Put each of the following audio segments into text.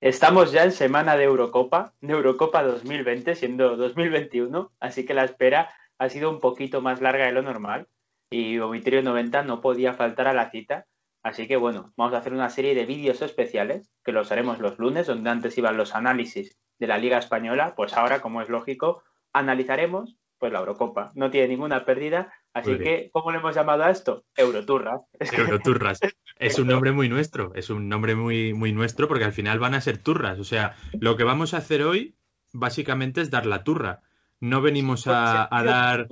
Estamos ya en semana de Eurocopa, de Eurocopa 2020, siendo 2021, así que la espera ha sido un poquito más larga de lo normal y Vomitorio 90 no podía faltar a la cita. Así que bueno, vamos a hacer una serie de vídeos especiales que los haremos los lunes, donde antes iban los análisis de la Liga Española, pues ahora, como es lógico, analizaremos pues la Eurocopa. No tiene ninguna pérdida, así que ¿cómo le hemos llamado a esto? Euroturras. Euroturras. es un nombre muy nuestro, es un nombre muy, muy nuestro porque al final van a ser turras. O sea, lo que vamos a hacer hoy básicamente es dar la turra. No venimos a, a dar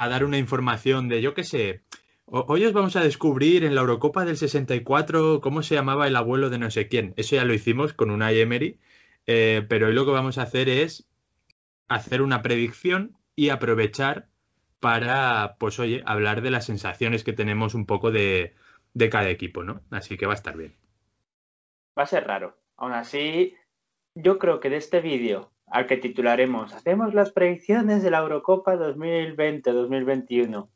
a dar una información de, yo qué sé, hoy os vamos a descubrir en la Eurocopa del 64 cómo se llamaba el abuelo de no sé quién. Eso ya lo hicimos con una Emery, eh, pero hoy lo que vamos a hacer es hacer una predicción y aprovechar para, pues oye, hablar de las sensaciones que tenemos un poco de, de cada equipo, ¿no? Así que va a estar bien. Va a ser raro. Aún así, yo creo que de este vídeo al que titularemos Hacemos las predicciones de la Eurocopa 2020-2021.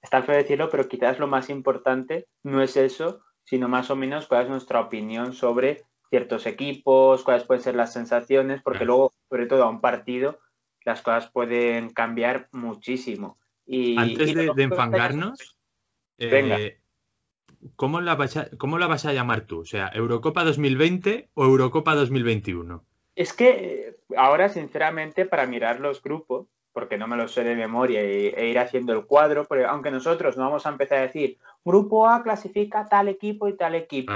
Está feo decirlo, pero quizás lo más importante no es eso, sino más o menos cuál es nuestra opinión sobre ciertos equipos, cuáles pueden ser las sensaciones, porque luego, sobre todo a un partido, las cosas pueden cambiar muchísimo. Y, Antes de, enfangarnos, eh, ¿cómo, la vas a, ¿cómo la vas a llamar tú? O sea, ¿Eurocopa 2020 o Eurocopa 2021? Es que ahora, sinceramente, para mirar los grupos, porque no me los sé de memoria e, ir haciendo el cuadro, porque aunque nosotros no vamos a empezar a decir, grupo A clasifica tal equipo y tal equipo.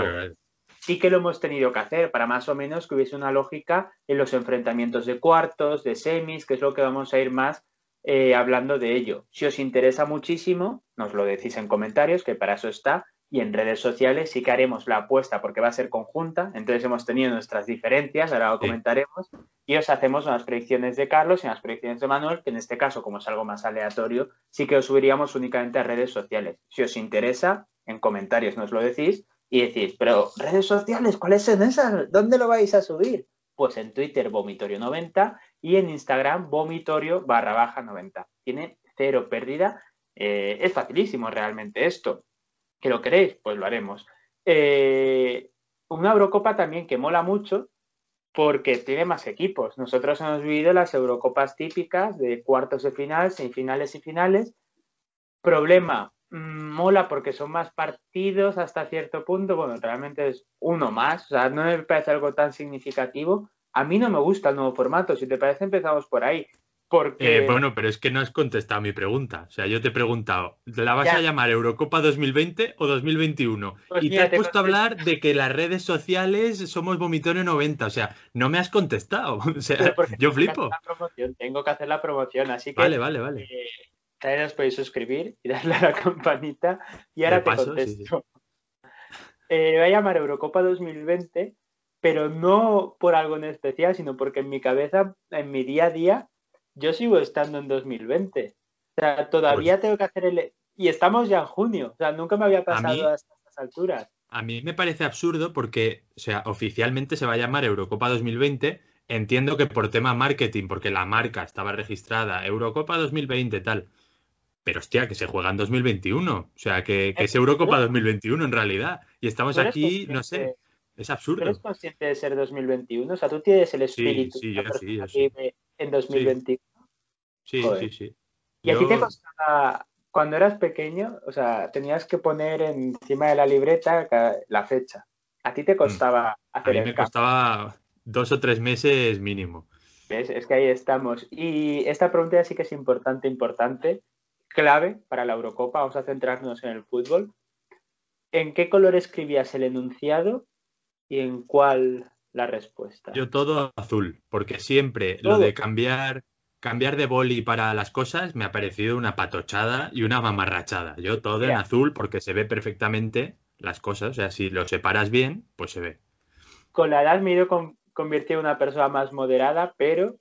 Sí que lo hemos tenido que hacer para más o menos que hubiese una lógica en los enfrentamientos de cuartos, de semis, que es lo que vamos a ir más eh, hablando de ello. Si os interesa muchísimo, nos lo decís en comentarios, que para eso está, y en redes sociales sí que haremos la apuesta porque va a ser conjunta, entonces hemos tenido nuestras diferencias, ahora lo comentaremos, y os hacemos unas predicciones de Carlos y unas predicciones de Manuel, que en este caso, como es algo más aleatorio, sí que os subiríamos únicamente a redes sociales. Si os interesa, en comentarios nos lo decís y decís, pero redes sociales, ¿cuáles son esas? ¿Dónde lo vais a subir? Pues en Twitter, vomitorio90 y en Instagram, vomitorio barra baja 90. Tiene cero pérdida. Eh, es facilísimo realmente esto que lo queréis, pues lo haremos. Eh, una Eurocopa también que mola mucho porque tiene más equipos. Nosotros hemos vivido las Eurocopas típicas de cuartos de final, semifinales y finales. Problema, mola porque son más partidos hasta cierto punto. Bueno, realmente es uno más, o sea, no me parece algo tan significativo. A mí no me gusta el nuevo formato, si te parece empezamos por ahí. Eh, bueno, pero es que no has contestado mi pregunta. O sea, yo te he preguntado, ¿la vas a llamar Eurocopa 2020 o 2021? Pues y te has puesto a hablar de que las redes sociales somos vomitorio 90. O sea, no me has contestado. O sea, yo flipo. Tengo que hacer la promoción, así que. Vale, vale, vale. Eh, os podéis suscribir y darle a la campanita. Y ahora te contesto. Eh, voy a llamar Eurocopa 2020, pero no por algo en especial, sino porque en mi cabeza, en mi día a día, yo sigo estando en 2020. O sea, todavía pues tengo que hacer el... Y estamos ya en junio. O sea, nunca me había pasado a, estas alturas. A mí me parece absurdo porque, o sea, oficialmente se va a llamar Eurocopa 2020. Entiendo que por tema marketing, porque la marca estaba registrada, Eurocopa 2020, tal. Pero hostia, que se juega en 2021. O sea, que, es Eurocopa 2021 en realidad. Y estamos aquí, no sé, es absurdo. ¿Eres consciente de ser 2021? O sea, tú tienes el espíritu sí, sí, sí, en 2021. Sí, sí, sí. ¿Y a ti te costaba, cuando eras pequeño, o sea, tenías que poner encima de la libreta la fecha? ¿A ti te mm. costaba hacer A mí me costaba dos o tres meses mínimo. Es que ahí estamos. Y esta pregunta sí que es importante, importante, clave para la Eurocopa. Vamos a centrarnos en el fútbol. ¿En qué color escribías el enunciado y en cuál la respuesta? Yo todo azul, porque siempre lo de cambiar cambiar de boli para las cosas me ha parecido una patochada y una mamarrachada. Yo todo en azul porque se ve perfectamente las cosas. O sea, si lo separas bien, pues se ve. Con la edad me he ido convirtiendo en una persona más moderada, pero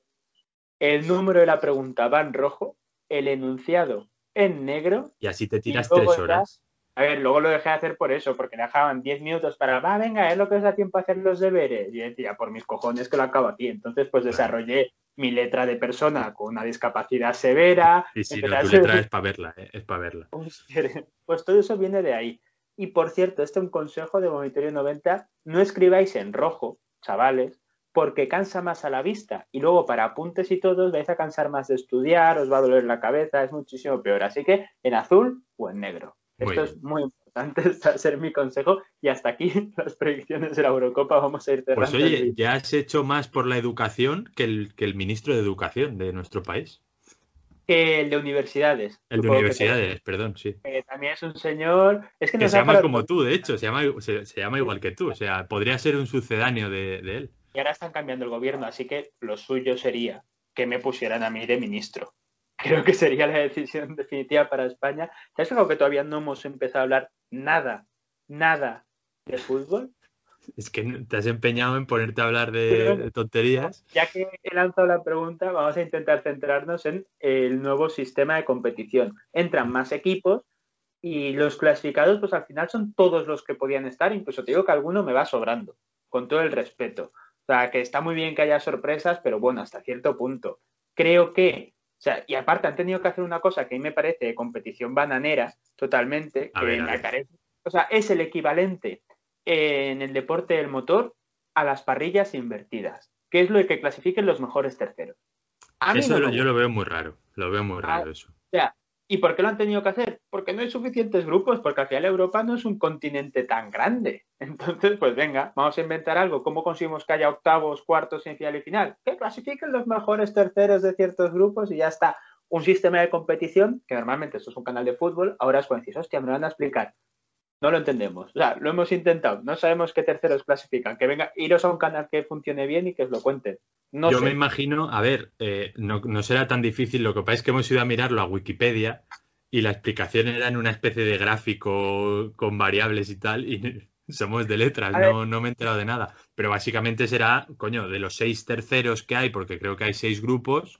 el número de la pregunta va en rojo, el enunciado en negro. Y así te tiras tres horas. A ver, luego lo dejé de hacer por eso, porque dejaban 10 minutos para, va, venga, es lo que os da tiempo a hacer los deberes. Y decía, por mis cojones que lo acabo aquí. Entonces, pues desarrollé mi letra de persona con una discapacidad severa. Sí, sí, tu letra es para verla, eh, es para verla. Pues todo eso viene de ahí. Y por cierto, este es un consejo de Monitorio 90, no escribáis en rojo, chavales, porque cansa más a la vista y luego para apuntes y todo vais a cansar más de estudiar, os va a doler la cabeza, es muchísimo peor. Así que en azul o en negro. Esto es muy importante, este va a ser mi consejo y hasta aquí las predicciones de la Eurocopa vamos a ir cerrando. Pues oye, ya has hecho más por la educación que el, que el ministro de Educación de nuestro país. el de universidades. El de universidades, perdón, sí. también es un señor. Es que, se llama como tú, de hecho, se llama, se, llama igual que tú. O sea, podría ser un sucedáneo de él y ahora están cambiando el gobierno, así que lo suyo sería que me pusieran a mí de ministro. Creo que sería la decisión definitiva para España. ¿Te has fijado que todavía no hemos empezado a hablar nada, nada de fútbol? Es que te has empeñado en ponerte a hablar de, tonterías. Ya que he lanzado la pregunta, vamos a intentar centrarnos en el nuevo sistema de competición. Entran más equipos y los clasificados, pues al final son todos los que podían estar. Incluso te digo que alguno me va sobrando, con todo el respeto. O sea, que está muy bien que haya sorpresas, pero bueno, hasta cierto punto. Creo que, o sea, y aparte han tenido que hacer una cosa que a mí me parece de competición bananera totalmente, que o sea, es el equivalente en el deporte del motor a las parrillas invertidas, que es lo que clasifiquen los mejores terceros. eso yo lo veo muy raro, lo veo muy raro eso. O sea, ¿Y por qué lo han tenido que hacer? Porque no hay suficientes grupos, porque al final Europa no es un continente tan grande. Entonces, pues venga, vamos a inventar algo. ¿Cómo conseguimos que haya octavos, cuartos, final y final? Que clasifiquen los mejores terceros de ciertos grupos y ya está. Un sistema de competición, que normalmente esto es un canal de fútbol, ahora es cuando dices, hostia, me lo van a explicar. No lo entendemos. O sea, lo hemos intentado. No sabemos qué terceros clasifican. Que venga, iros a un canal que funcione bien y que os lo cuenten. Yo me imagino, a ver, eh, no, será tan difícil. Lo que pasa es que hemos ido a mirarlo a Wikipedia y la explicación era en una especie de gráfico con variables y tal. Y somos de letras, no, no, me he enterado de nada. Pero básicamente será, coño, de los seis terceros que hay, porque creo que hay seis grupos,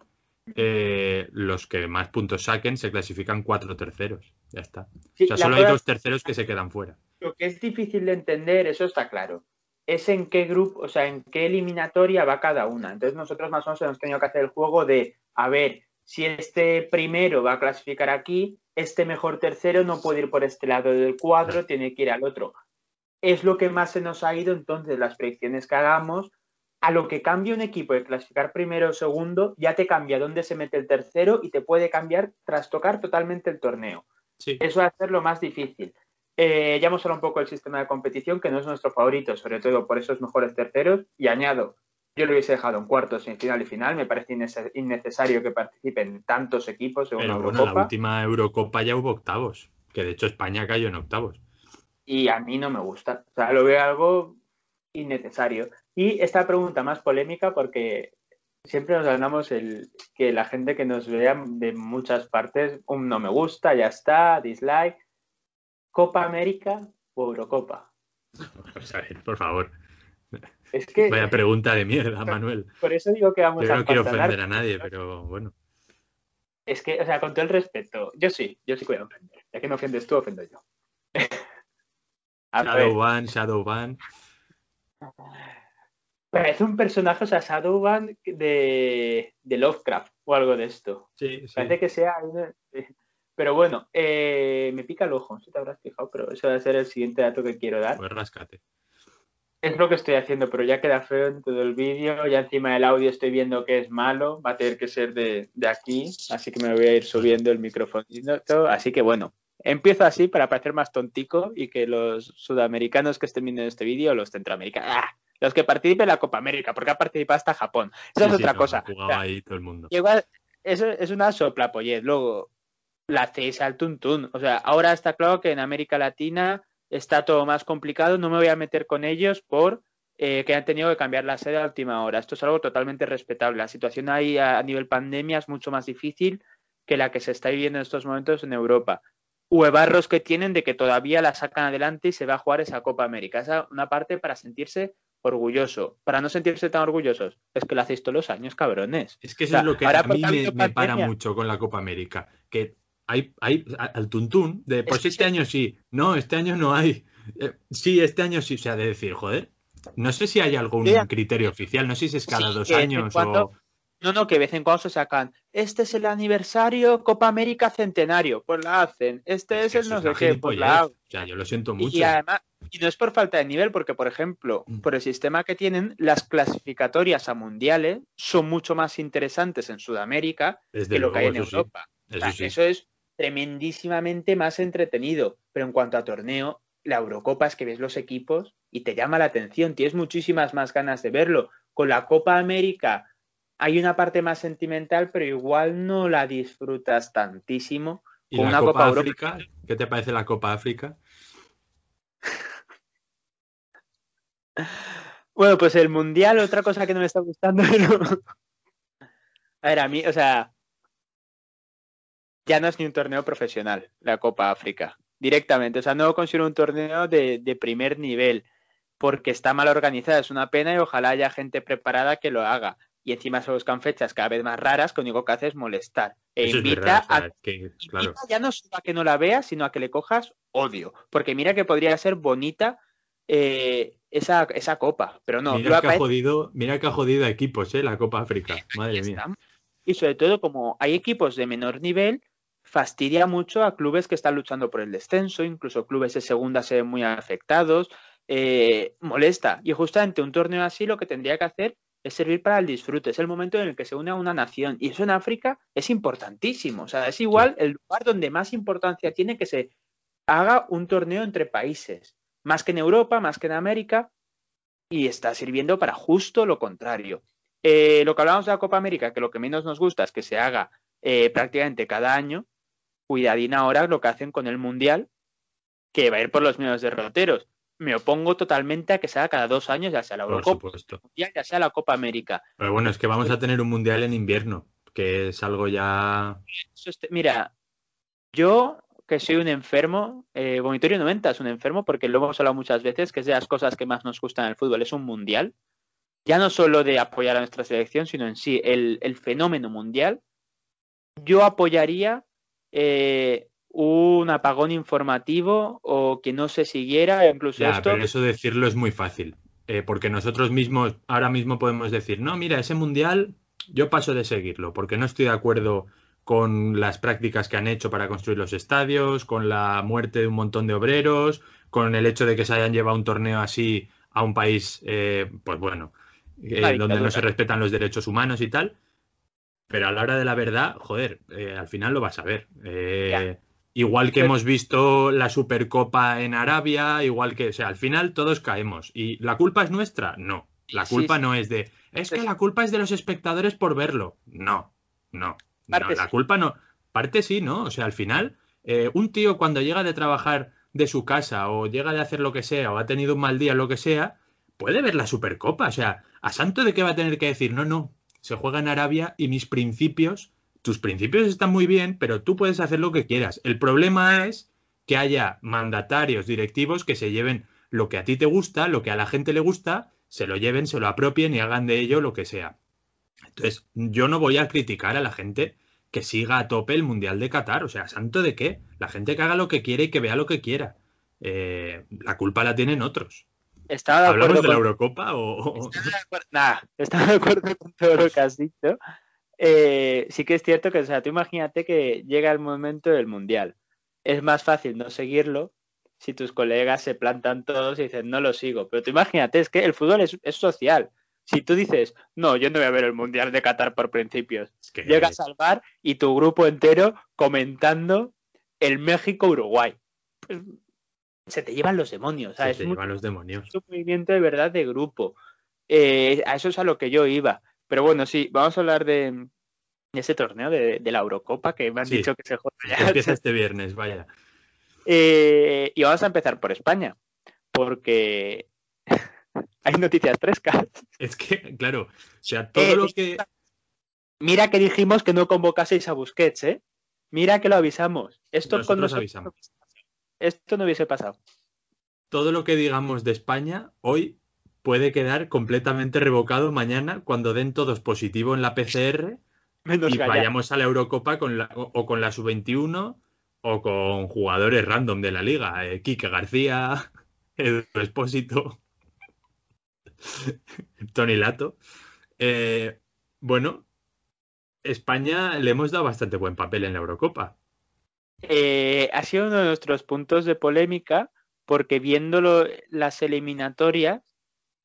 eh, los que más puntos saquen se clasifican cuatro terceros. Ya está. o sea, solo hay dos terceros que se quedan fuera. Lo que es difícil de entender, eso está claro, es en qué grupo, o sea, en qué eliminatoria va cada una. Entonces nosotros más o menos hemos tenido que hacer el juego de, a ver, si este primero va a clasificar aquí, este mejor tercero no puede ir por este lado del cuadro, tiene que ir al otro. Es lo que más se nos ha ido entonces las predicciones que hagamos a lo que cambia un equipo de clasificar primero o segundo, ya te cambia dónde se mete el tercero y te puede cambiar, trastocar totalmente el torneo. Eso va a ser lo más difícil. Eh, ya hemos hablado un poco del sistema de competición, que no es nuestro favorito, sobre todo por esos mejores terceros. Y añado, yo lo hubiese dejado en cuartos, en final y final. Me parece innecesario que participen tantos equipos en una Eurocopa. la última Eurocopa ya hubo octavos, que de hecho España cayó en octavos. Y a mí no me gusta. O sea, lo veo algo innecesario. Y esta pregunta más polémica porque siempre nos ganamos el que la gente que nos vea de muchas partes, un no me gusta, ya está, dislike. ¿Copa América o Eurocopa? por favor. Es que, Vaya pregunta de mierda, Manuel. Por eso digo que vamos yo no quiero ofender a nadie, pero bueno. Es que, o sea, con todo el respeto, yo sí, yo sí voy a ofender. Ya que no ofendes tú, ofendo yo. Shadowban, Shadowban. Parece un personaje, o sea, Shadowban de, de Lovecraft o algo de esto. Sí, sí. Parece que sea. Pero bueno, eh, me pica el ojo, si te habrás fijado, pero eso va a ser el siguiente dato que quiero dar. Pues rascate. Es lo que estoy haciendo, pero ya queda feo en todo el vídeo. Ya encima del audio estoy viendo que es malo. Va a tener que ser de, de aquí. Así que me voy a ir subiendo el micrófono. Así que bueno, empiezo así para parecer más tontico y que los sudamericanos que estén viendo este vídeo, los centroamericanos, ¡ah! los que participen en la Copa América, porque ha participado hasta Japón. Esa es otra cosa. ahí todo el mundo. Igual, eso es una sopla Luego, la CESA al tuntún. O sea, ahora está claro que en América Latina está todo más complicado, no me voy a meter con ellos por eh, que han tenido que cambiar la sede a última hora. Esto es algo totalmente respetable. La situación ahí a, nivel pandemia es mucho más difícil que la que se está viviendo en estos momentos en Europa. Huevarros que tienen de que todavía la sacan adelante y se va a jugar esa Copa América. Esa es una parte para sentirse orgulloso. Para no sentirse tan orgullosos, es que lo hacéis todos los años, cabrones. Es que eso es lo que a mí me, para mucho con la Copa América. Que hay, hay al tuntún de pues este año sí, no, este año no hay. Eh, sí, este año sí, o sea, de decir, joder, no sé si hay algún criterio oficial, no sé si es cada dos años o... No, no, que de vez en cuando se sacan. Este es el aniversario Copa América Centenario, pues la hacen. Este es, el no sé qué, pues la Ya, yo lo siento mucho. Y además, Y no es por falta de nivel, porque, por ejemplo, mm. por el sistema que tienen, las clasificatorias a mundiales son mucho más interesantes en Sudamérica que lo que hay en Europa. Eso, es tremendísimamente más entretenido. Pero en cuanto a torneo, la Eurocopa es que ves los equipos y te llama la atención, tienes muchísimas más ganas de verlo. Con la Copa América hay una parte más sentimental, pero igual no la disfrutas tantísimo. ¿Y la Copa, África? ¿Qué te parece la Copa África? bueno, pues el Mundial, otra cosa que no me está gustando. A ver, a mí, o sea, ya no es ni un torneo profesional, la Copa África, directamente. O sea, no considero un torneo de, de primer nivel, porque está mal organizada, es una pena y ojalá haya gente preparada que lo haga y encima se buscan fechas cada vez más raras que lo único que hace es molestar. E invita a que, ya no solo a que no la veas, sino a que le cojas odio. Porque mira que podría ser bonita eh, esa, esa, copa, pero no. Mira que, ha jodido, mira que ha jodido a equipos, ¿eh? La Copa África. Madre mía. Y sobre todo, como hay equipos de menor nivel, fastidia mucho a clubes que están luchando por el descenso, incluso clubes de segunda se ven muy afectados. Eh, molesta. Y justamente un torneo así lo que tendría que hacer es servir para el disfrute, es el momento en el que se une a una nación. Y eso en África es importantísimo. O sea, es igual el lugar donde más importancia tiene que se haga un torneo entre países, más que en Europa, más que en América, y está sirviendo para justo lo contrario. Eh, lo que hablamos de la Copa América, que lo que menos nos gusta es que se haga eh, prácticamente cada año, cuidadín ahora lo que hacen con el Mundial, que va a ir por los medios derroteros me opongo totalmente a que sea cada dos años, ya sea la Eurocopa, ya sea la Copa América. Pero bueno, es que vamos a tener un mundial en invierno, que es algo ya. Mira, yo que soy un enfermo, eh, Vomitorio 90 es un enfermo porque lo hemos hablado muchas veces, que es de las cosas que más nos gustan en el fútbol, es un mundial. Ya no solo de apoyar a nuestra selección, sino en sí el, el fenómeno mundial. Yo apoyaría eh, un apagón informativo o que no se siguiera, incluso esto. Pero eso decirlo es muy fácil, eh, porque nosotros mismos ahora mismo podemos decir, no, mira, ese mundial yo paso de seguirlo, porque no estoy de acuerdo con las prácticas que han hecho para construir los estadios, con la muerte de un montón de obreros, con el hecho de que se hayan llevado un torneo así a un país, eh, pues bueno, eh, donde no se respetan los derechos humanos y tal. Pero a la hora de la verdad, joder, al final lo vas a ver. Igual que hemos visto la Supercopa en Arabia, igual que, o sea, al final todos caemos. ¿Y la culpa es nuestra? No. La culpa no es de, es que la culpa es de los espectadores por verlo. No, no. no la culpa no. Parte sí, ¿no? O sea, al final, eh, un tío cuando llega de trabajar de su casa o llega de hacer lo que sea o ha tenido un mal día, lo que sea, puede ver la Supercopa. O sea, ¿a santo de qué va a tener que decir? No, no, se juega en Arabia y mis principios tus principios están muy bien, pero tú puedes hacer lo que quieras. El problema es que haya mandatarios directivos que se lleven lo que a ti te gusta, lo que a la gente le gusta, se lo lleven, se lo apropien y hagan de ello lo que sea. Entonces, yo no voy a criticar a la gente que siga a tope el Mundial de Qatar. O sea, ¿santo de qué? La gente que haga lo que quiere y que vea lo que quiera. Eh, la culpa la tienen otros. ¿Hablamos de la Eurocopa o...? Nada, estaba de acuerdo con todo lo que has dicho. Eh, sí que es cierto que, o sea, tú imagínate que llega el momento del mundial. Es más fácil no seguirlo si tus colegas se plantan todos y dicen, no lo sigo. Pero tú imagínate, es que el fútbol es, social. Si tú dices, no, yo no voy a ver el mundial de Qatar por principios, llegas al bar y tu grupo entero comentando el México-Uruguay. Pues, se te llevan los demonios. Se te llevan los demonios. Es un movimiento de verdad de grupo. Eh, a eso es a lo que yo iba. Pero bueno, sí, vamos a hablar de, ese torneo de, la Eurocopa que me han dicho que se juega ya. Empieza este viernes, vaya. Eh, y vamos a empezar por España, porque hay noticias frescas. Es que, claro, o sea, todo eh, lo que. Mira que dijimos que no convocaseis a Busquets, ¿eh? Mira que lo avisamos. Esto nosotros avisamos. Esto no hubiese pasado. Todo lo que digamos de España hoy puede quedar completamente revocado mañana cuando den todos positivo en la PCR y vayamos a la Eurocopa con la, o con la sub-21 o con jugadores random de la liga. Eh, Quique García, Edu Espósito, Tony Lato. Eh, bueno, España le hemos dado bastante buen papel en la Eurocopa. Eh, ha sido uno de nuestros puntos de polémica porque viendo las eliminatorias,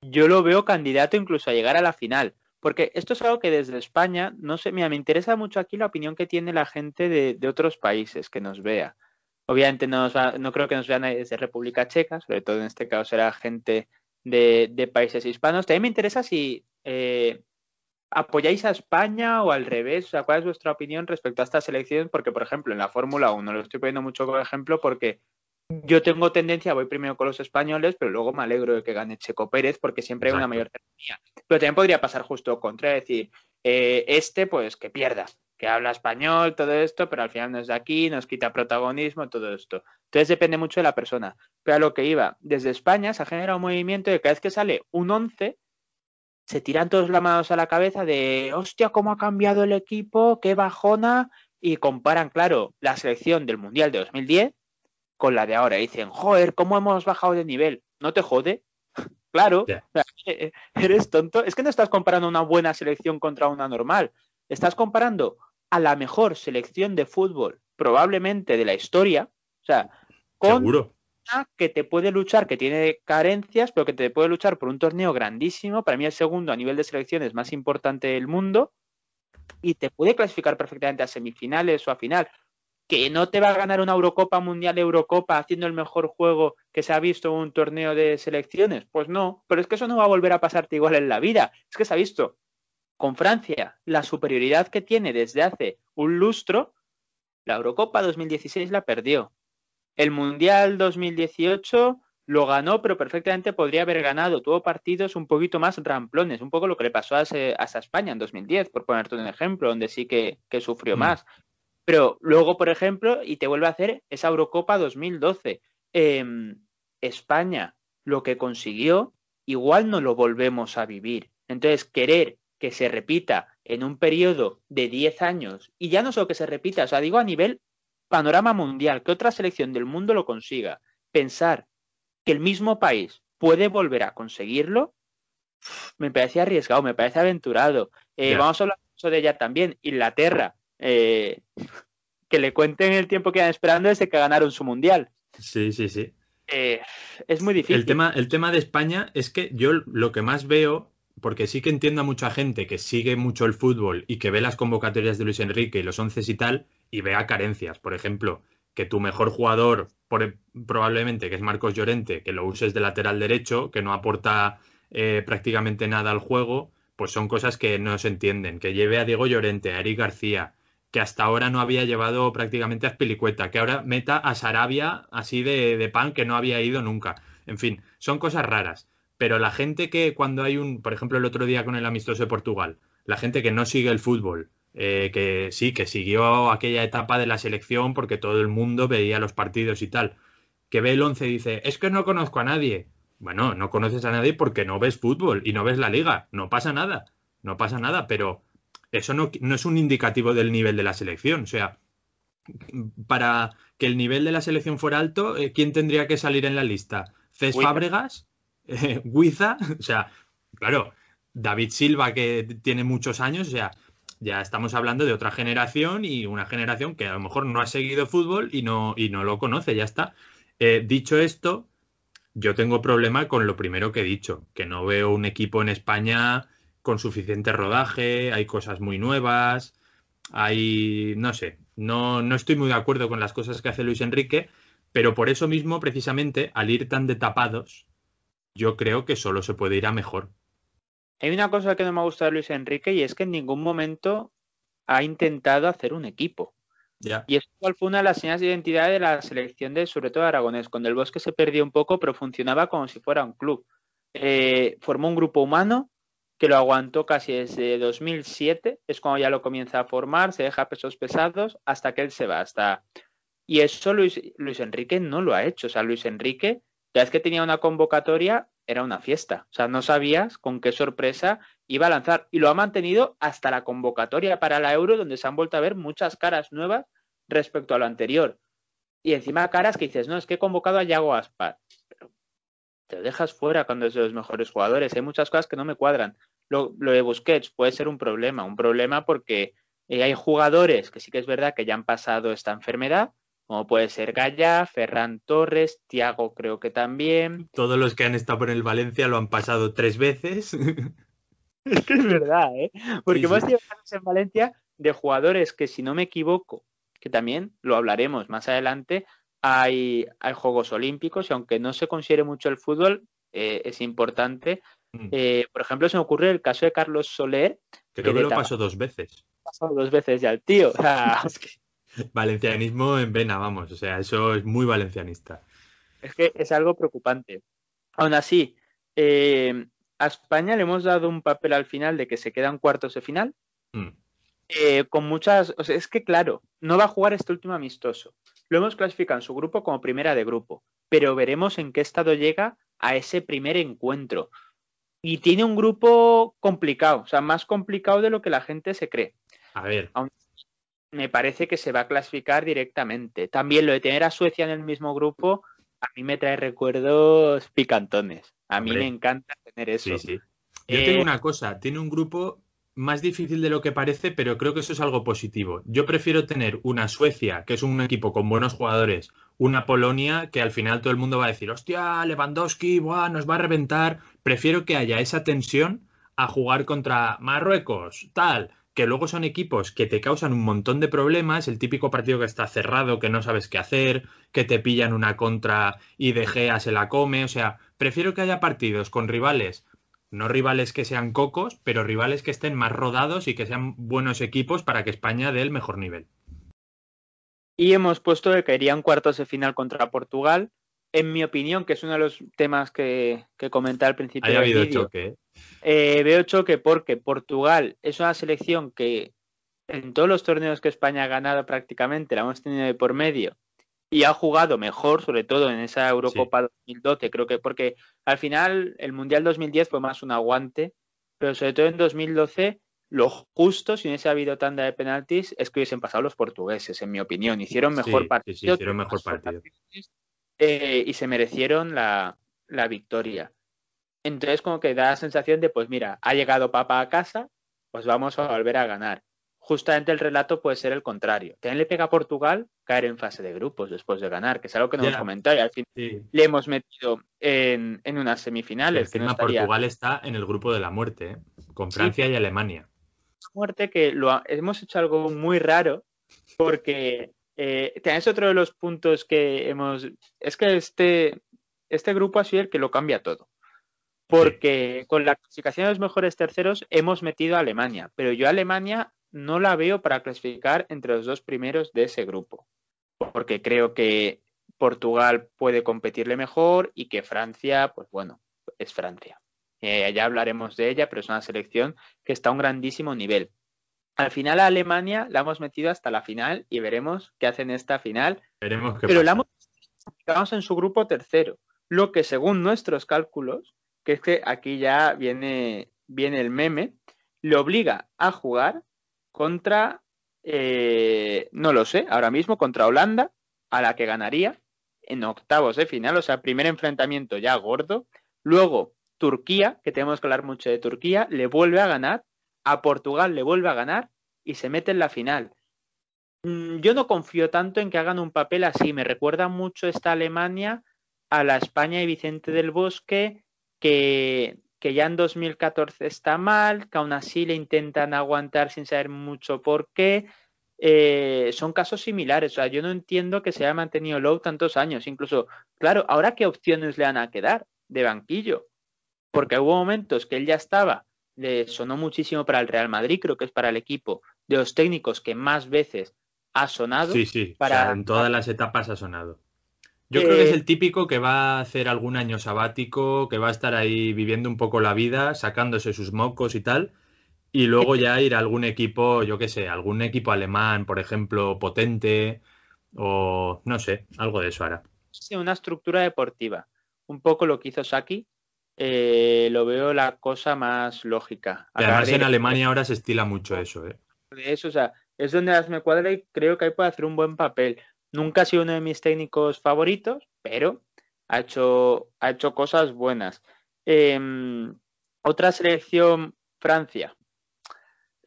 yo lo veo candidato incluso a llegar a la final. Porque esto es algo que desde España, no sé, mira, me interesa mucho aquí la opinión que tiene la gente de, otros países que nos vea. Obviamente no, no creo que nos vean desde República Checa, sobre todo en este caso será gente de, países hispanos. También me interesa si eh, apoyáis a España o al revés. O sea, ¿cuál es vuestra opinión respecto a estas elecciones? Porque, por ejemplo, en la Fórmula 1 lo estoy poniendo mucho como ejemplo porque yo tengo tendencia, voy primero con los españoles, pero luego me alegro de que gane Checo Pérez porque siempre hay una mayor cercanía. Pero también podría pasar justo contra, decir, eh, este pues que pierda, que habla español, todo esto, pero al final no es de aquí, nos quita protagonismo, todo esto. Entonces depende mucho de la persona. Pero a lo que iba, desde España se ha generado un movimiento de cada vez que sale un 11, se tiran todos las manos a la cabeza de, hostia, cómo ha cambiado el equipo, qué bajona, y comparan, claro, la selección del Mundial de 2010 con la de ahora. dicen, joder, ¿cómo hemos bajado de nivel? ¿No te jode? claro, eres tonto. Es que no estás comparando una buena selección contra una normal. Estás comparando a la mejor selección de fútbol probablemente de la historia. O sea, con que te puede luchar, que tiene carencias, pero que te puede luchar por un torneo grandísimo. Para mí el segundo a nivel de selecciones más importante del mundo. Y te puede clasificar perfectamente a semifinales o a final que no te va a ganar una Eurocopa Mundial Eurocopa haciendo el mejor juego que se ha visto en un torneo de selecciones. Pues no, pero es que eso no va a volver a pasarte igual en la vida. Es que se ha visto con Francia la superioridad que tiene desde hace un lustro. La Eurocopa 2016 la perdió. El Mundial 2018 lo ganó, pero perfectamente podría haber ganado. Tuvo partidos un poquito más ramplones, un poco lo que le pasó a, España en 2010, por ponerte un ejemplo, donde sí que, sufrió mm. más. Pero luego, por ejemplo, y te vuelve a hacer esa Eurocopa 2012. Em, España lo que consiguió, igual no lo volvemos a vivir. Entonces, querer que se repita en un periodo de 10 años, y ya no solo que se repita, o sea, digo a nivel panorama mundial, que otra selección del mundo lo consiga, pensar que el mismo país puede volver a conseguirlo, me parece arriesgado, me parece aventurado. Eh, vamos a hablar de ella también. Inglaterra, eh, que le cuenten el tiempo que han esperando desde que ganaron su mundial. Sí, sí, sí. Eh, es muy difícil. El tema, el tema de España es que yo lo que más veo, porque sí que entiendo a mucha gente que sigue mucho el fútbol y que ve las convocatorias de Luis Enrique y los once y tal, y vea carencias. Por ejemplo, que tu mejor jugador, probablemente, que es Marcos Llorente, que lo uses de lateral derecho, que no aporta prácticamente nada al juego, pues son cosas que no se entienden. Que lleve a Diego Llorente, a Eric García, que hasta ahora no había llevado prácticamente a Spilicueta, que ahora meta a Sarabia así de, pan que no había ido nunca. En fin, son cosas raras. Pero la gente que cuando hay un, por ejemplo, el otro día con el amistoso de Portugal, la gente que no sigue el fútbol, eh, que sí, que siguió aquella etapa de la selección porque todo el mundo veía los partidos y tal, que ve el 11 y dice, es que no conozco a nadie. Bueno, no conoces a nadie porque no ves fútbol y no ves la liga. No pasa nada, no pasa nada, pero eso no, es un indicativo del nivel de la selección. O sea, para que el nivel de la selección fuera alto, eh, ¿quién tendría que salir en la lista? ¿Cés Fábregas? Eh, ¿Guiza? O sea, claro, David Silva, que tiene muchos años, o sea, ya estamos hablando de otra generación y una generación que a lo mejor no ha seguido fútbol y no, y no lo conoce, ya está. Eh, dicho esto, yo tengo problema con lo primero que he dicho, que no veo un equipo en España con suficiente rodaje, hay cosas muy nuevas, hay, no sé, no, no estoy muy de acuerdo con las cosas que hace Luis Enrique, pero por eso mismo, precisamente, al ir tan de tapados, yo creo que solo se puede ir a mejor. Hay una cosa que no me gusta de Luis Enrique y es que en ningún momento ha intentado hacer un equipo. Y eso fue una de las señas de identidad de la selección de, sobre todo, Aragonés. Cuando el Bosque se perdió un poco, pero funcionaba como si fuera un club. Eh, formó un grupo humano, que lo aguantó casi desde 2007, es cuando ya lo comienza a formar, se deja pesos pesados hasta que él se va. Hasta... Y eso Luis, Luis Enrique no lo ha hecho. O sea, Luis Enrique, ya es que tenía una convocatoria, era una fiesta. O sea, no sabías con qué sorpresa iba a lanzar. Y lo ha mantenido hasta la convocatoria para la Euro, donde se han vuelto a ver muchas caras nuevas respecto a lo anterior. Y encima caras que dices, no, es que he convocado a Yago Aspar te dejas fuera cuando es de los mejores jugadores. Hay muchas cosas que no me cuadran. Lo, de Busquets puede ser un problema, un problema porque eh, hay jugadores que sí que es verdad que ya han pasado esta enfermedad, como puede ser Gaya, Ferran Torres, Tiago creo que también. Todos los que han estado por el Valencia lo han pasado tres veces. es que es verdad, ¿eh? Porque hemos tenido en Valencia de jugadores que, si no me equivoco, que también lo hablaremos más adelante, hay, hay Juegos Olímpicos y aunque no se considere mucho el fútbol, eh, es importante. Mm. Eh, por ejemplo, se me ocurre el caso de Carlos Soler. Creo que, lo pasó dos veces. Pasó dos veces ya el tío. Valencianismo en vena, vamos, o sea, eso es muy valencianista. Es que es algo preocupante. Aún así, eh, a España le hemos dado un papel al final de que se quedan cuartos de final. Mm. Eh, con muchas. O sea, es que claro, no va a jugar este último amistoso. Lo hemos clasificado en su grupo como primera de grupo, pero veremos en qué estado llega a ese primer encuentro. Y tiene un grupo complicado, o sea, más complicado de lo que la gente se cree. A ver me parece que se va a clasificar directamente. También lo de tener a Suecia en el mismo grupo, a mí me trae recuerdos picantones. A mí me encanta tener eso. Sí, sí. Yo tengo eh, una cosa, tiene un grupo más difícil de lo que parece, pero creo que eso es algo positivo. Yo prefiero tener una Suecia, que es un equipo con buenos jugadores, una Polonia, que al final todo el mundo va a decir, hostia, Lewandowski, buah, nos va a reventar. Prefiero que haya esa tensión a jugar contra Marruecos, tal que luego son equipos que te causan un montón de problemas, el típico partido que está cerrado, que no sabes qué hacer, que te pillan una contra y de Gea se la come, o sea, prefiero que haya partidos con rivales, no rivales que sean cocos, pero rivales que estén más rodados y que sean buenos equipos para que España dé el mejor nivel. Y hemos puesto que caerían cuartos de final contra Portugal, en mi opinión, que es uno de los temas que, que comenté al principio. Ha habido choque. ¿eh? Eh, veo choque porque Portugal es una selección que en todos los torneos que España ha ganado prácticamente la hemos tenido de por medio y ha jugado mejor, sobre todo en esa Eurocopa 2012, creo que porque al final el Mundial 2010 fue más un aguante, pero sobre todo en 2012 lo justo, si no hubiese habido tanda de penaltis, es que hubiesen pasado los portugueses, en mi opinión. Hicieron mejor partido. Sí, hicieron mejor partido. Eh, y se merecieron la, la victoria. Entonces como que da la sensación de, pues mira, ha llegado papá a casa, pues vamos a volver a ganar. Justamente el relato puede ser el contrario. También le pega a Portugal caer en fase de grupos después de ganar, que es algo que no hemos comentado y al fin le hemos metido en, unas semifinales. Que Portugal está en el grupo de la muerte, ¿eh? con Francia y Alemania. Muerte que lo hemos hecho algo muy raro porque eh, es otro de los puntos que hemos... Es que este, este grupo ha sido el que lo cambia todo porque con la clasificación de los mejores terceros hemos metido a Alemania, pero yo a Alemania no la veo para clasificar entre los dos primeros de ese grupo, porque creo que Portugal puede competirle mejor y que Francia, pues bueno, es Francia. Eh, ya hablaremos de ella, pero es una selección que está a un grandísimo nivel. Al final a Alemania la hemos metido hasta la final y veremos qué hacen esta final. Veremos pero la hemos en su grupo tercero, lo que según nuestros cálculos que es que aquí ya viene, viene el meme, le obliga a jugar contra, eh, no lo sé, ahora mismo contra Holanda, a la que ganaría en octavos de final, o sea, primer enfrentamiento ya gordo. Luego Turquía, que tenemos que hablar mucho de Turquía, le vuelve a ganar, a Portugal le vuelve a ganar y se mete en la final. Mm, yo no confío tanto en que hagan un papel así, me recuerda mucho esta Alemania a la España y Vicente del Bosque que, ya en 2014 está mal, que aún así le intentan aguantar sin saber mucho por qué. Eh, son casos similares. O sea, yo no entiendo que se haya mantenido Low tantos años. Incluso, claro, ahora qué opciones le van a quedar de banquillo. Porque hubo momentos que él ya estaba, le sonó muchísimo para el Real Madrid, creo que es para el equipo de los técnicos que más veces ha sonado. Sí, sí, para... en todas las etapas ha sonado. Yo creo que es el típico que va a hacer algún año sabático, que va a estar ahí viviendo un poco la vida, sacándose sus mocos y tal, y luego ya ir a algún equipo, yo qué sé, algún equipo alemán, por ejemplo, potente, o no sé, algo de eso hará. Sí, una estructura deportiva. Un poco lo que hizo Saki, eh, lo veo la cosa más lógica. además en Alemania ahora se estila mucho eso, ¿eh? Eso, o sea, es donde me cuadra y creo que ahí puede hacer un buen papel. Nunca ha sido uno de mis técnicos favoritos, pero ha hecho, ha hecho cosas buenas. Em, otra selección, Francia.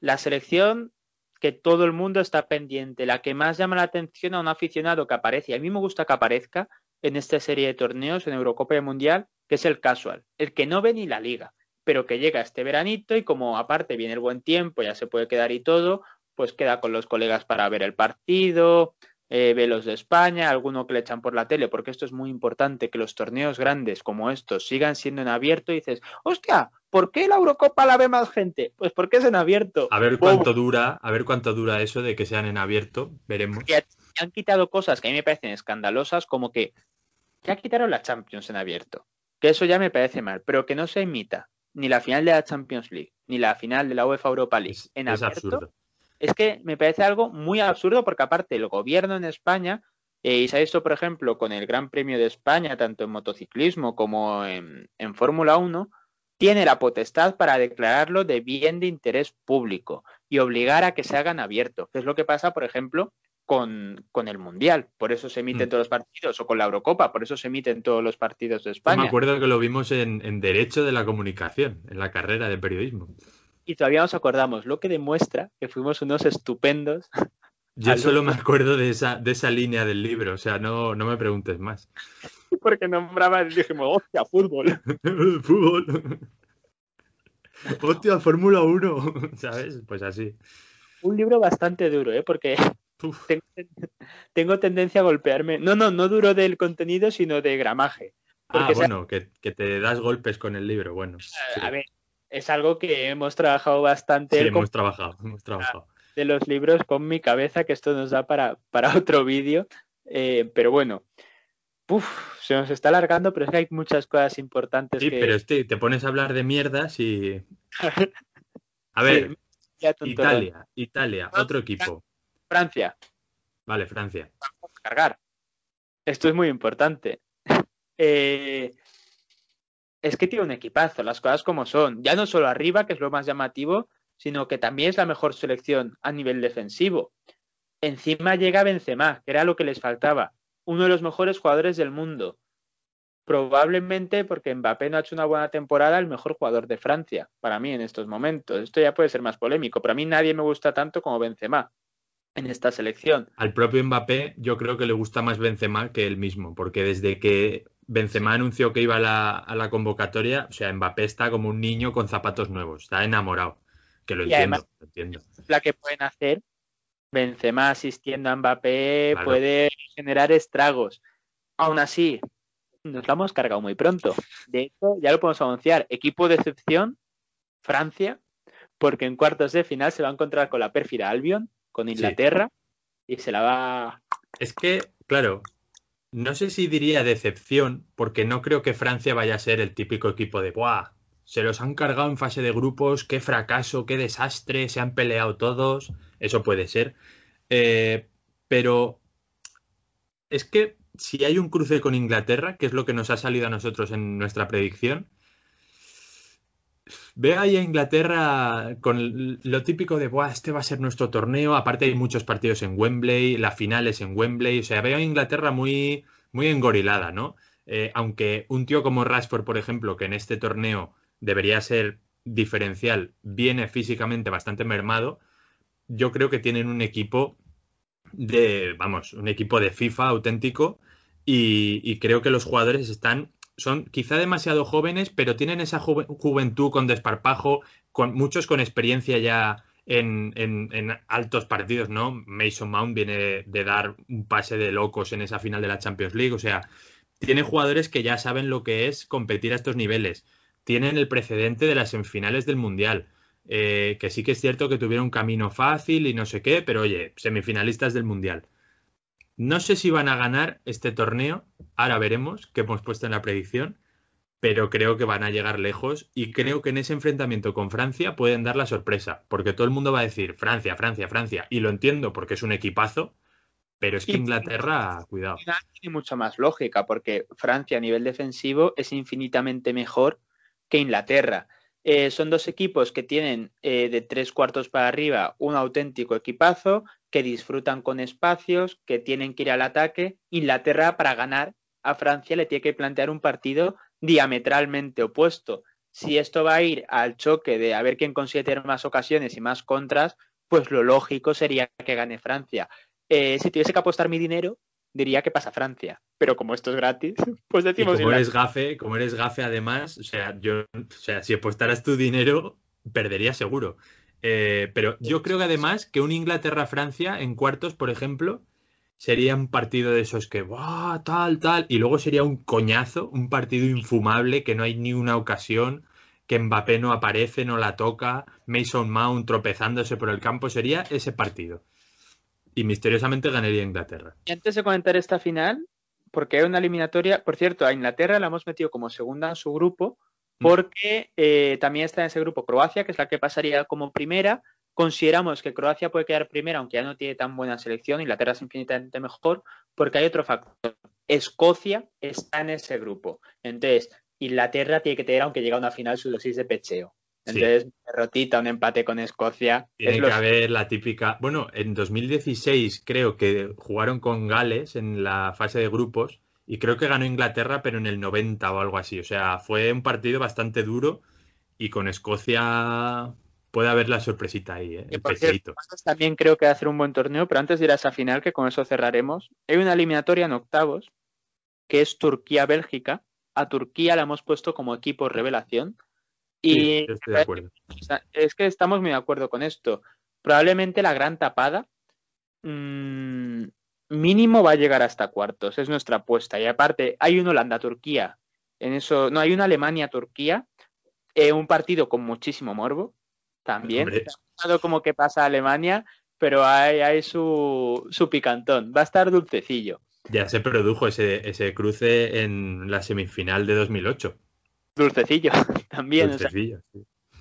La selección que todo el mundo está pendiente, la que más llama la atención a un aficionado que aparece, y a mí me gusta que aparezca en esta serie de torneos en Eurocopa y Mundial, que es el casual, el que no ve ni la liga, pero que llega este veranito y como aparte viene el buen tiempo, ya se puede quedar y todo, pues queda con los colegas para ver el partido, eh, ve los de España, alguno que le echan por la tele, porque esto es muy importante, que los torneos grandes como estos sigan siendo en abierto y dices, hostia, ¿por qué la Eurocopa la ve más gente? Pues porque es en abierto. A ver cuánto dura, a ver cuánto dura eso de que sean en abierto, veremos. Y han quitado cosas que a mí me parecen escandalosas, como que ya quitaron la Champions en abierto, que eso ya me parece mal, pero que no se imita ni la final de la Champions League, ni la final de la UEFA Europa League en abierto, absurdo. es que me parece algo muy absurdo porque aparte el gobierno en España, eh, y se ha visto por ejemplo con el Gran Premio de España, tanto en motociclismo como en, en Fórmula 1, tiene la potestad para declararlo de bien de interés público y obligar a que se hagan abiertos, que es lo que pasa, por ejemplo, con, el Mundial, por eso se emiten mm. todos los partidos, o con la Eurocopa, por eso se emiten todos los partidos de España. me acuerdo que lo vimos en, Derecho de la Comunicación, en la carrera de periodismo. Y todavía nos acordamos, lo que demuestra que fuimos unos estupendos. Yo solo me acuerdo de esa, de esa línea del libro, o sea, no, no me preguntes más. Porque nombraba dijimos, hostia, fútbol. fútbol. hostia, Fórmula 1, ¿sabes? Pues así. Un libro bastante duro, ¿eh? Porque tengo, tendencia a golpearme. No, no, no duro del contenido, sino de gramaje. ah, bueno, que, te das golpes con el libro, bueno. A ver, es algo que hemos trabajado bastante. Sí, hemos trabajado, hemos trabajado. De los libros con mi cabeza, que esto nos da para, para otro vídeo. Eh, pero bueno, se nos está alargando, pero es que hay muchas cosas importantes. Sí, pero este, te pones a hablar de mierdas y. A ver, Italia, Italia, otro equipo. Francia. Vale, Francia. Vamos a cargar. Esto es muy importante. Eh, es que tiene un equipazo, las cosas como son. Ya no solo arriba, que es lo más llamativo, sino que también es la mejor selección a nivel defensivo. Encima llega Benzema, que era lo que les faltaba. Uno de los mejores jugadores del mundo. Probablemente porque Mbappé no ha hecho una buena temporada, el mejor jugador de Francia, para mí en estos momentos. Esto ya puede ser más polémico, pero a mí nadie me gusta tanto como Benzema en esta selección. Al propio Mbappé yo creo que le gusta más Benzema que él mismo, porque desde que Benzema anunció que iba a la, convocatoria, o sea, Mbappé está como un niño con zapatos nuevos, está enamorado, que lo, entiendo, entiendo. La que pueden hacer, Benzema asistiendo a Mbappé puede generar estragos. Aún así, nos lo hemos cargado muy pronto. De hecho, ya lo podemos anunciar, equipo de excepción, Francia, porque en cuartos de final se va a encontrar con la pérfida Albion, con Inglaterra y se la va. Es que, claro, no sé si diría decepción, porque no creo que Francia vaya a ser el típico equipo de ¡buah! Se los han cargado en fase de grupos, qué fracaso, qué desastre, se han peleado todos. Eso puede ser. Eh, pero es que si hay un cruce con Inglaterra, que es lo que nos ha salido a nosotros en nuestra predicción, Ve ahí a Inglaterra con lo típico de, Buah, este va a ser nuestro torneo. Aparte hay muchos partidos en Wembley, la final es en Wembley. O sea, veo a Inglaterra muy, muy engorilada, ¿no? Eh, aunque un tío como Rashford, por ejemplo, que en este torneo debería ser diferencial, viene físicamente bastante mermado, yo creo que tienen un equipo de, vamos, un equipo de FIFA auténtico y creo que los jugadores están son quizá demasiado jóvenes, pero tienen esa juventud con desparpajo, con muchos con experiencia ya en, altos partidos, ¿no? Mason Mount viene de dar un pase de locos en esa final de la Champions League, o sea, tiene jugadores que ya saben lo que es competir a estos niveles, tienen el precedente de las semifinales del Mundial. Eh, que sí que es cierto que tuvieron un camino fácil y no sé qué, pero oye, semifinalistas del Mundial. No sé si van a ganar este torneo, ahora veremos, que hemos puesto en la predicción, pero creo que van a llegar lejos y creo que en ese enfrentamiento con Francia pueden dar la sorpresa, porque todo el mundo va a decir Francia, Francia, Francia, y lo entiendo porque es un equipazo, pero es que Inglaterra, cuidado. Tiene mucha más lógica, porque Francia a nivel defensivo es infinitamente mejor que Inglaterra. Eh, son dos equipos que tienen eh, de tres cuartos para arriba un auténtico equipazo, que disfrutan con espacios, que tienen que ir al ataque. Inglaterra, para ganar a Francia, le tiene que plantear un partido diametralmente opuesto. Si esto va a ir al choque de a ver quién consigue tener más ocasiones y más contras, pues lo lógico sería que gane Francia. Eh, si tuviese que apostar mi dinero, diría que pasa Francia. Pero como esto es gratis, pues decimos. como eres gafe, como eres gafe, además, o sea, yo, o sea, si apostaras tu dinero, perderías seguro. Eh, pero yo creo que además que un Inglaterra-Francia en cuartos, por ejemplo, sería un partido de esos que, ¡buah! Tal, tal, y luego sería un coñazo, un partido infumable, que no hay ni una ocasión, que Mbappé no aparece, no la toca, Mason Mount tropezándose por el campo, sería ese partido. Y misteriosamente ganaría Inglaterra. Y antes de comentar esta final, porque hay una eliminatoria, por cierto, a Inglaterra la hemos metido como segunda en su grupo, mm. porque eh, también está en ese grupo Croacia, que es la que pasaría como primera. Consideramos que Croacia puede quedar primera, aunque ya no tiene tan buena selección, Inglaterra es infinitamente mejor, porque hay otro factor. Escocia está en ese grupo. Entonces, Inglaterra tiene que tener, aunque llega a una final, su dosis de pecheo. Entonces, derrotita, un empate con Escocia. Tiene que haber la típica. Bueno, en 2016 creo que jugaron con Gales en la fase de grupos y creo que ganó Inglaterra, pero en el 90 o algo así. O sea, fue un partido bastante duro y con Escocia puede haber la sorpresita ahí, ¿eh? el También creo que va a hacer un buen torneo, pero antes de ir a esa final, que con eso cerraremos, hay una eliminatoria en octavos que es Turquía-Bélgica. A Turquía la hemos puesto como equipo revelación y es que estamos muy de acuerdo con esto. Probablemente la gran tapada mm, mínimo va a llegar hasta cuartos, es nuestra apuesta. Y aparte, hay un Holanda-Turquía, en eso, no, hay una Alemania-Turquía, eh, un partido con muchísimo morbo también. como que pasa Alemania, pero hay, hay su, su, picantón. Va a estar dulcecillo. Ya se produjo ese, ese cruce en la semifinal de 2008 dulcecillo también.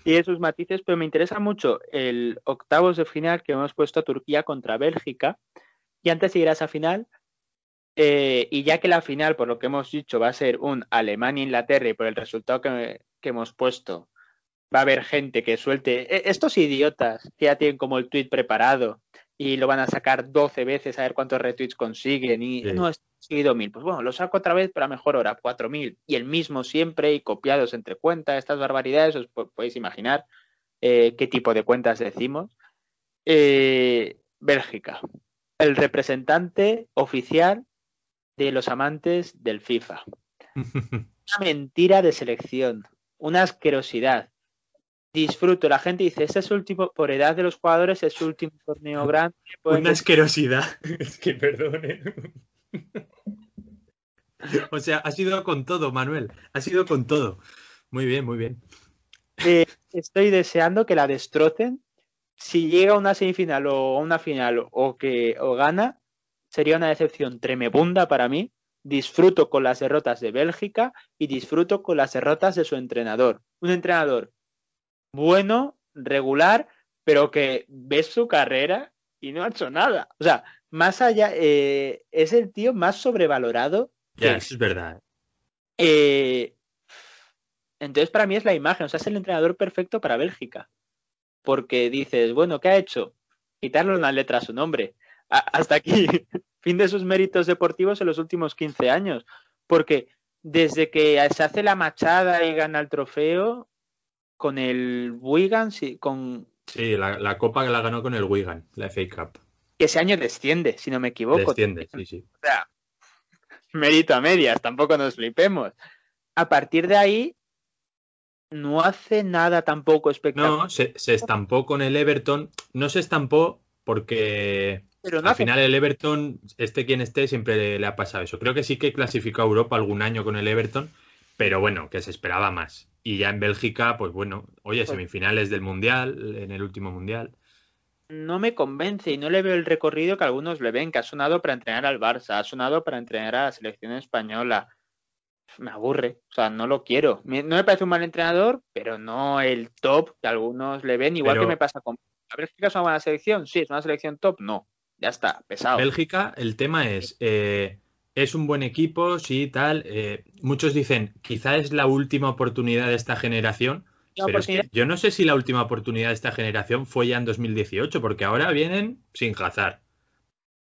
Y esos matices, pero me interesa mucho el octavos de final que hemos puesto a Turquía contra Bélgica. Y antes de ir a esa final, eh, y ya que la final, por lo que hemos dicho, va a ser un Alemania-Inglaterra y por el resultado que, que, hemos puesto, va a haber gente que suelte. E, estos idiotas que ya tienen como el tweet preparado y lo van a sacar 12 veces a ver cuántos retweets consiguen y no, conseguido mil. Pues bueno, lo saco otra vez, pero a mejor hora, 4000 y el mismo siempre y copiados entre cuentas, estas barbaridades, os podéis imaginar eh, qué tipo de cuentas decimos. Eh, Bélgica, el representante oficial de los amantes del FIFA. Una mentira de selección, una asquerosidad disfruto. La gente dice, este es último, por edad de los jugadores, es su último torneo grande. Una asquerosidad. Es que perdone. o sea, ha sido con todo, Manuel. Ha sido con todo. Muy bien, muy bien. Eh, estoy deseando que la destrocen. Si llega a una semifinal o una final o que o gana, sería una decepción tremebunda para mí. Disfruto con las derrotas de Bélgica y disfruto con las derrotas de su entrenador. Un entrenador bueno, regular, pero que ves su carrera y no ha hecho nada. O sea, más allá, eh, es el tío más sobrevalorado. Ya, es verdad. Eh, entonces, para mí es la imagen, o sea, es el entrenador perfecto para Bélgica. Porque dices, bueno, ¿qué ha hecho? Quitarle una letra a su nombre. hasta aquí, fin de sus méritos deportivos en los últimos 15 años. Porque desde que se hace la machada y gana el trofeo, con el Wigan, sí, con... Sí, la, copa que la ganó con el Wigan, la FA Cup. Que ese año desciende, si no me equivoco. Desciende, sí, sí. O sea, mérito a medias, tampoco nos flipemos. A partir de ahí, no hace nada tampoco espectacular. No, se, estampó con el Everton. No se estampó porque al final el Everton, este quien esté, siempre le, ha pasado eso. Creo que sí que clasificó a Europa algún año con el Everton, pero bueno, que se esperaba más. Y ya en Bélgica, pues bueno, oye, pues semifinales del Mundial, en el último Mundial. No me convence y no le veo el recorrido que algunos le ven, que ha sonado para entrenar al Barça, ha sonado para entrenar a la selección española. Me aburre, o sea, no lo quiero. No me parece un mal entrenador, pero no el top que algunos le ven, igual que me pasa con... ¿A Bélgica es una buena selección? Sí, es una selección top, no. Ya está, pesado. Bélgica, el tema es... Eh es un buen equipo, sí, tal. Eh, muchos dicen, quizá es la última oportunidad de esta generación. Pero yo no sé si la última oportunidad de esta generación fue ya en 2018, porque ahora vienen sin Hazard.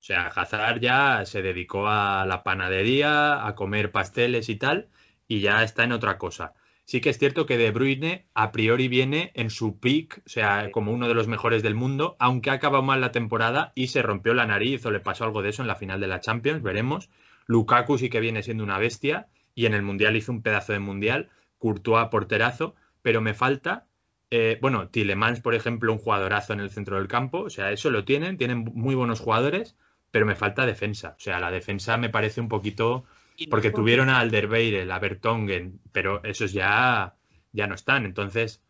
O sea, Hazard ya se dedicó a la panadería, a comer pasteles y tal, y ya está en otra cosa. Sí que es cierto que De Bruyne a priori viene en su peak, o sea, como uno de los mejores del mundo, aunque ha acabado mal la temporada y se rompió la nariz o le pasó algo de eso en la final de la Champions, veremos. Lukaku sí que viene siendo una bestia y en el Mundial hizo un pedazo de Mundial, Courtois porterazo, pero me falta, eh, bueno, Tilemans, por ejemplo, un jugadorazo en el centro del campo, o sea, eso lo tienen, tienen muy buenos jugadores, pero me falta defensa, o sea, la defensa me parece un poquito porque tuvieron a Alderweireld, a Bertongen, pero esos ya, ya no están. Entonces,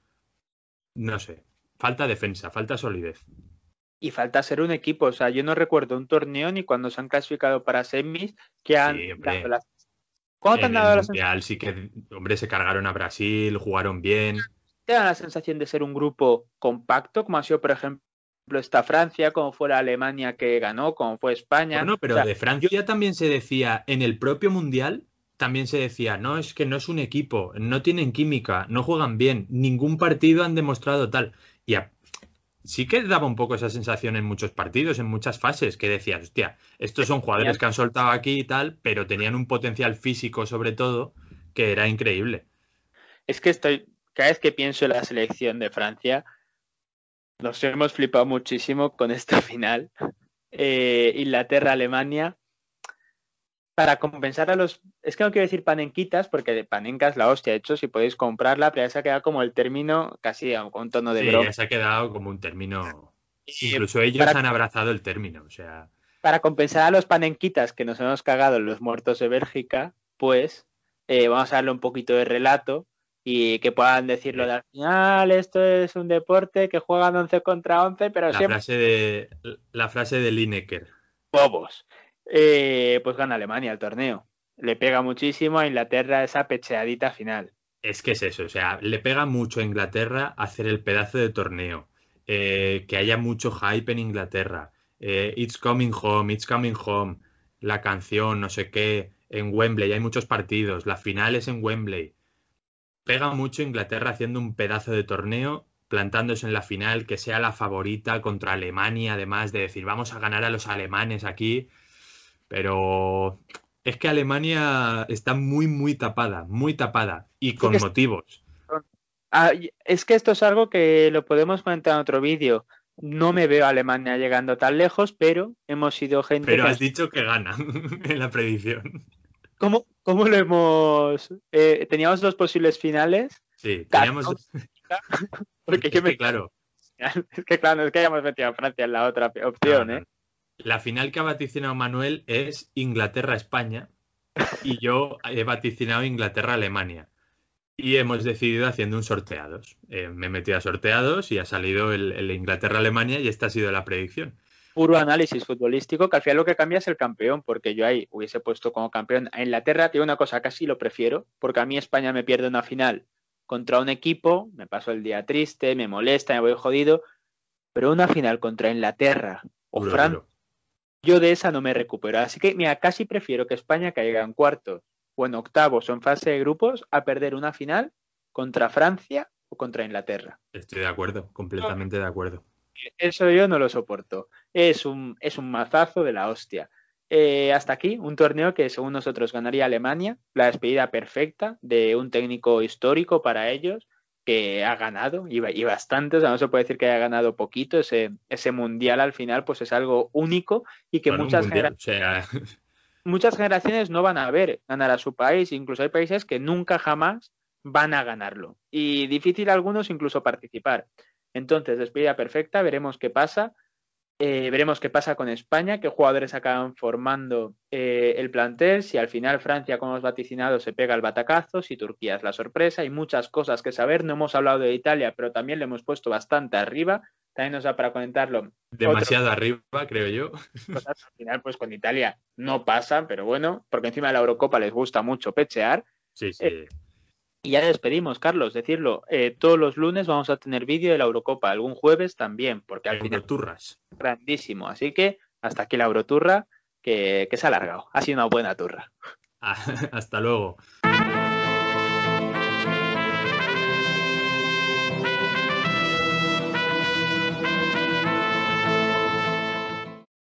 no sé. Falta defensa, falta solidez. Y falta ser un equipo. O sea, yo no recuerdo un torneo ni cuando se han clasificado para semis que han dado las... ¿Cuándo te han dado mundial, Sí que, hombre, se cargaron a Brasil, jugaron bien. ¿Te da la sensación de ser un grupo compacto, como ha sido, por ejemplo, esta Francia, como fue la Alemania que ganó, como fue España. Bueno, pero de Francia también se decía, en el propio Mundial, también se decía, no, es que no es un equipo, no tienen química, no juegan bien, ningún partido han demostrado tal. Y sí que daba un poco esa sensación en muchos partidos, en muchas fases, que decías, hostia, estos son jugadores que han soltado aquí y tal, pero tenían un potencial físico sobre todo que era increíble. Es que estoy, cada vez que pienso en la selección de Francia, nos hemos flipado muchísimo con esta final. Eh, Inglaterra-Alemania. Para compensar a los. Es que no quiero decir panenquitas, porque panenca es la hostia. De hecho, si podéis comprarla, pero ya se ha quedado como el término casi con un tono de sí, Ya se ha quedado como un término. Incluso ellos han abrazado el término. O sea. Para compensar a los panenquitas que nos hemos cagado los muertos de Bélgica, pues eh, vamos a darle un poquito de relato y que puedan decirlo de al final, esto es un deporte que juegan 11 contra 11, pero la Frase de, la frase de Lineker. Bobos. Eh, pues gana Alemania el torneo. Le pega muchísimo a Inglaterra esa pecheadita final. Es que es eso, o sea, le pega mucho a Inglaterra hacer el pedazo de torneo. Eh, que haya mucho hype en Inglaterra. Eh, it's coming home, it's coming home. La canción, no sé qué. En Wembley hay muchos partidos. La final es en Wembley pega mucho Inglaterra haciendo un pedazo de torneo, plantándose en la final, que sea la favorita contra Alemania, además de decir, vamos a ganar a los alemanes aquí. Pero es que Alemania está muy, muy tapada, muy tapada, y con motivos. Ah, es que esto es algo que lo podemos comentar en otro vídeo. No me veo a Alemania llegando tan lejos, pero hemos sido gente. Pero has dicho que gana en la predicción. ¿Cómo, cómo lo hemos...? Eh, teníamos dos posibles finales. Sí, teníamos... Porque yo me... Claro. Es que claro, es que hayamos metido a Francia en la otra opción, ¿eh? La final que ha vaticinado Manuel es Inglaterra-España y yo he vaticinado Inglaterra-Alemania. Y hemos decidido haciendo un sorteados. Eh, me he metido a sorteados y ha salido el Inglaterra-Alemania y esta ha sido la predicción puro análisis futbolístico, que al final lo que cambia es el campeón, porque yo ahí hubiese puesto como campeón a Inglaterra, tiene una cosa, casi lo prefiero, porque a mí España me pierde una final contra un equipo, me paso el día triste, me molesta, me voy jodido, pero una final contra Inglaterra o Francia, yo de esa no me recupero. Así que, mira, casi prefiero que España caiga en cuartos o en octavos o en fase de grupos a perder una final contra Francia o contra Inglaterra. Estoy de acuerdo, completamente de acuerdo. Eso yo no lo soporto. Es un, es un mazazo de la hostia. Eh, hasta aquí, un torneo que según nosotros ganaría Alemania, la despedida perfecta de un técnico histórico para ellos que ha ganado y, y bastante, o sea, no se puede decir que haya ganado poquito, ese, ese mundial al final pues es algo único y que muchas, muchas generaciones no van a ver ganar a su país, incluso hay países que nunca jamás van a ganarlo y difícil algunos incluso participar. Entonces, despedida perfecta, veremos qué pasa. Eh, veremos qué pasa con España, qué jugadores acaban formando eh, el plantel, si al final Francia, como hemos vaticinado, se pega el batacazo, si Turquía es la sorpresa, hay muchas cosas que saber. No hemos hablado de Italia, pero también le hemos puesto bastante arriba. También nos da para comentarlo. Demasiado arriba, creo yo. al final, pues con Italia no pasa, pero bueno, porque encima de la Eurocopa les gusta mucho pechear. Sí, sí. Eh, y ya despedimos, Carlos, decirlo, eh, todos los lunes vamos a tener vídeo de la Eurocopa, algún jueves también, porque al final... Turras. Grandísimo, así que hasta aquí la Euroturra, que, que se ha alargado. Ha sido una buena turra. Hasta luego.